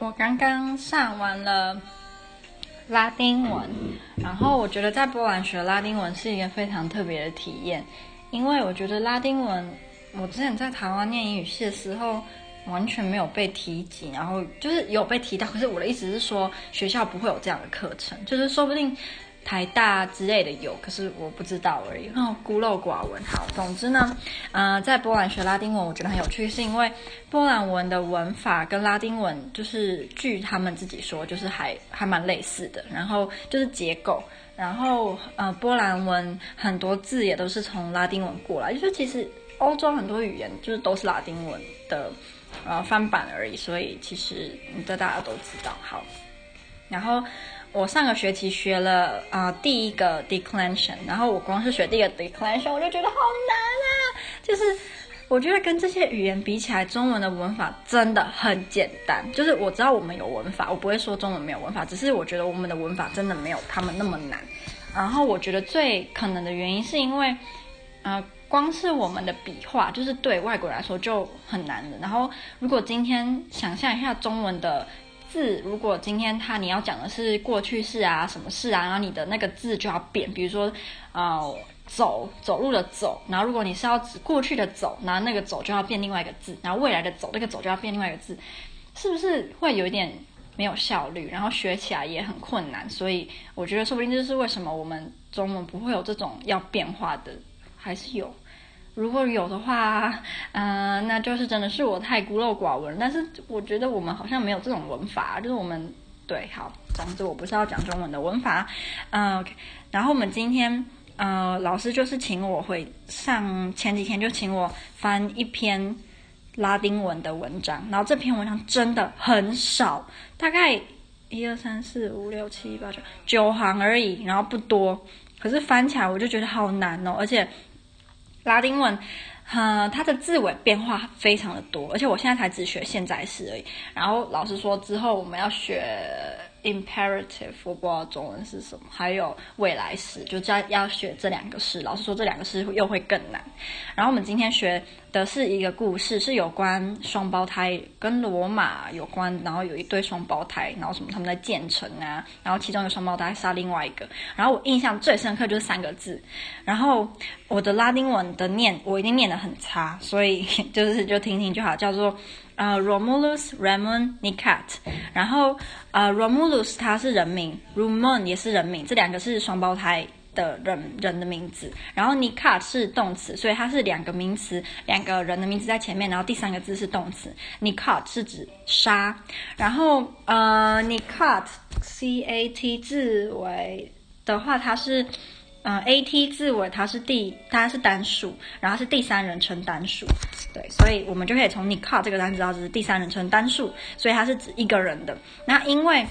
我刚刚上完了拉丁文，然后我觉得在波兰学拉丁文是一个非常特别的体验，因为我觉得拉丁文，我之前在台湾念英语系的时候完全没有被提及，然后就是有被提到，可是我的意思是说学校不会有这样的课程，就是说不定。台大之类的有，可是我不知道而已。哦，孤陋寡闻。好，总之呢，呃，在波兰学拉丁文，我觉得很有趣，是因为波兰文的文法跟拉丁文就是据他们自己说，就是还还蛮类似的。然后就是结构，然后呃，波兰文很多字也都是从拉丁文过来，就是其实欧洲很多语言就是都是拉丁文的呃翻版而已，所以其实这大家都知道。好，然后。我上个学期学了啊、第一个 declension，然后我光是学第一个 declension，我就觉得好难啊！就是我觉得跟这些语言比起来，中文的文法真的很简单。就是我知道我们有文法，我不会说中文没有文法，只是我觉得我们的文法真的没有他们那么难。然后我觉得最可能的原因是因为，呃，光是我们的笔画，就是对外国人来说就很难的。然后如果今天想象一下中文的。字，如果今天他你要讲的是过去式啊，什么事啊，然后你的那个字就要变，比如说，呃，走走路的走，然后如果你是要指过去的走，然后那个走就要变另外一个字，然后未来的走，那个走就要变另外一个字，是不是会有一点没有效率，然后学起来也很困难？所以我觉得说不定这是为什么我们中文不会有这种要变化的，还是有。如果有的话，嗯、那就是真的是我太孤陋寡闻。但是我觉得我们好像没有这种文法，就是我们对，好，总之我不是要讲中文的文法，嗯、，OK。然后我们今天，呃，老师就是请我回上前几天就请我翻一篇拉丁文的文章，然后这篇文章真的很少，大概一二三四五六七八九九行而已，然后不多，可是翻起来我就觉得好难哦，而且。拉丁文，呃，它的字尾变化非常的多，而且我现在才只学现在式而已。然后老师说之后我们要学 imperative，我不知道中文是什么，还有未来式，就加要学这两个式。老师说这两个式又会更难。然后我们今天学是一个故事，是有关双胞胎，跟罗马有关。然后有一对双胞胎，然后什么他们在建城啊，然后其中一个双胞胎杀另外一个。然后我印象最深刻就是三个字。然后我的拉丁文的念我一定念得很差，所以就是就听听就好，叫做呃 Romulus Remus Nicat。然后呃 Romulus 他是人名，Remus 也是人名，这两个是双胞胎。的人人的名字，然后 Nicat 是动词，所以它是两个名词，两个人的名字在前面，然后第三个字是动词。Nicat 是指杀，然后呃 Nicat C A T 字尾的话，它是呃 A T 字尾，它是第它是单数，然后是第三人称单数，对，所以我们就可以从 Nicat 这个单词知道这是第三人称单数，所以它是指一个人的。那因为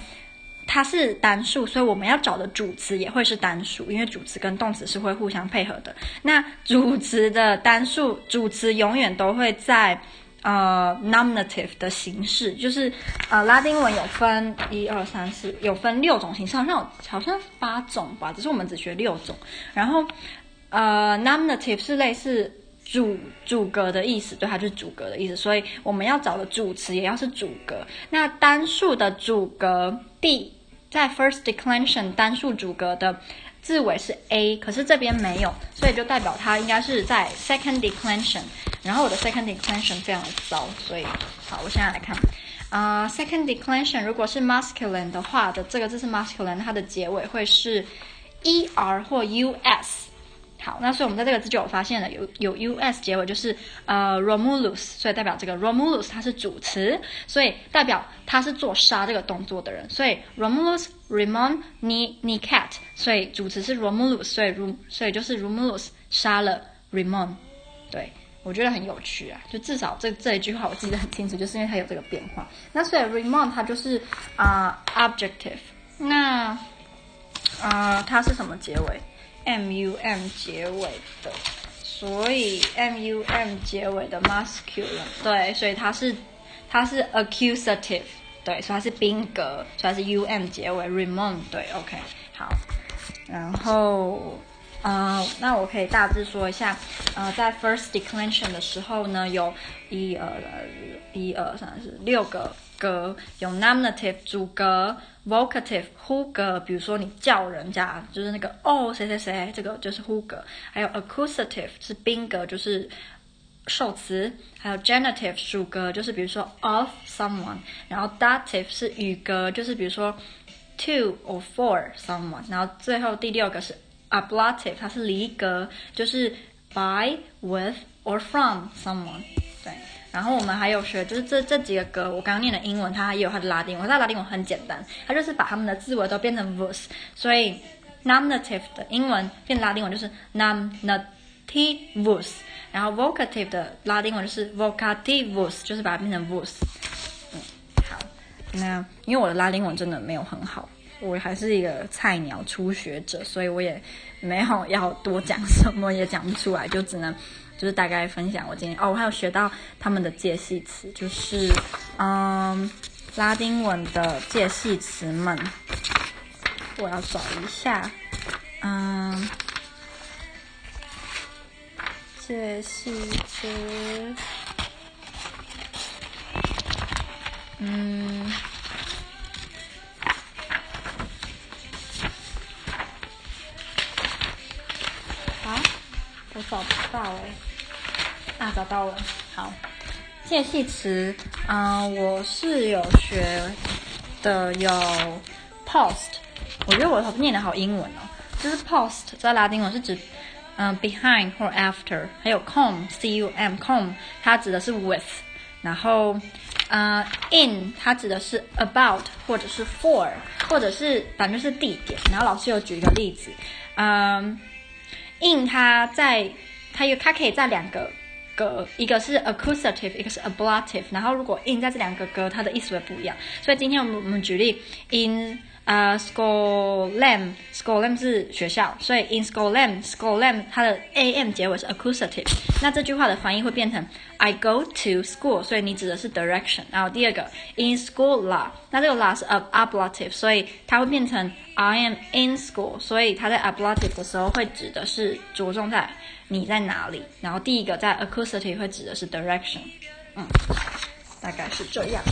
它是单数，所以我们要找的主词也会是单数，因为主词跟动词是会互相配合的。那主词的单数，主词永远都会在呃 nominative 的形式，就是呃拉丁文有分一二三四，有分六种形式，好像好像八种吧，只是我们只学六种。然后呃 nominative 是类似主主格的意思，对，它就是主格的意思，所以我们要找的主词也要是主格。那单数的主格第在 first declension 单数主格的字尾是 a，可是这边没有，所以就代表它应该是在 second declension。然后我的 second declension 非常的糟，所以好，我现在来看啊、second declension 如果是 masculine 的话的这个字是 masculine，它的结尾会是 er 或 us。好，那所以我们在这个字就有发现了，有有 us 结尾，就是呃 Romulus，所以代表这个 Romulus 它是主词，所以代表他是做杀这个动作的人，所以 Romulus remon ni ni cat，所以主词是 Romulus，所以如所以就是 Romulus 杀了 remon，对，我觉得很有趣啊，就至少这这一句话我记得很清楚，就是因为它有这个变化。那所以 remon 它就是啊、呃、adjective，那啊、呃、它是什么结尾？M U M 结尾的，所以 M U M 结尾的 masculine，对，所以它是它是 accusative，对，所以它是宾格，所以它是 U M 结尾，remun，对，OK，好，然后呃，那我可以大致说一下，呃，在 first declension 的时候呢，有一二一二三四六个格，有 nominative 主格，vocative 呼格，比如说你叫人家，就是那个哦谁谁谁，这个就是呼格。还有 accusative 是宾格，就是受词。还有 genitive 属格，就是比如说 of someone。然后 dative 是语格，就是比如说 to or for someone。然后最后第六个是 ablative，它是离格，就是 by with or from someone。对。然后我们还有学，就是这这几个格，我刚刚念的英文，它也有它的拉丁文。它的拉丁文很简单，它就是把它们的字尾都变成 vus，所以 nominative 的英文变拉丁文就是 nominativus，然后 vocative 的拉丁文就是 vocativus，就是把它变成 vus。嗯，好，那因为我的拉丁文真的没有很好，我还是一个菜鸟初学者，所以我也没有要多讲什么，也讲不出来，就只能。就是大概分享我今天哦，我还有学到他们的介系词，就是嗯，拉丁文的介系词们，我要找一下，嗯，介系词，嗯，我找不到哎。啊，找到了。好，介系词，嗯、我是有学的，有 post。我觉得我念的好英文哦，就是 post 在拉丁文是指，嗯、，behind 或 after。还有 com，c u m，com 它指的是 with。然后，呃，in 它指的是 about 或者是 for，或者是反正是地点。然后老师有举一个例子，嗯、in 它在，它有它可以在两个。格，一个是 accusative，一个是 ablative，然后如果 in 在这两个格，它的意思会不一样。所以今天我们我们举例，in 呃、schoollam，schoollam 是学校，所以 in schoollam，schoollam 它的 am 结尾是 accusative，那这句话的翻译会变成 I go to school，所以你指的是 direction。然后第二个 in school la，那这个 la 是 ablative，所以它会变成 I am in school，所以它在 ablative 的时候会指的是着重在。你在哪里？然后第一个在 accusative 会指的是 direction，嗯，大概是这样。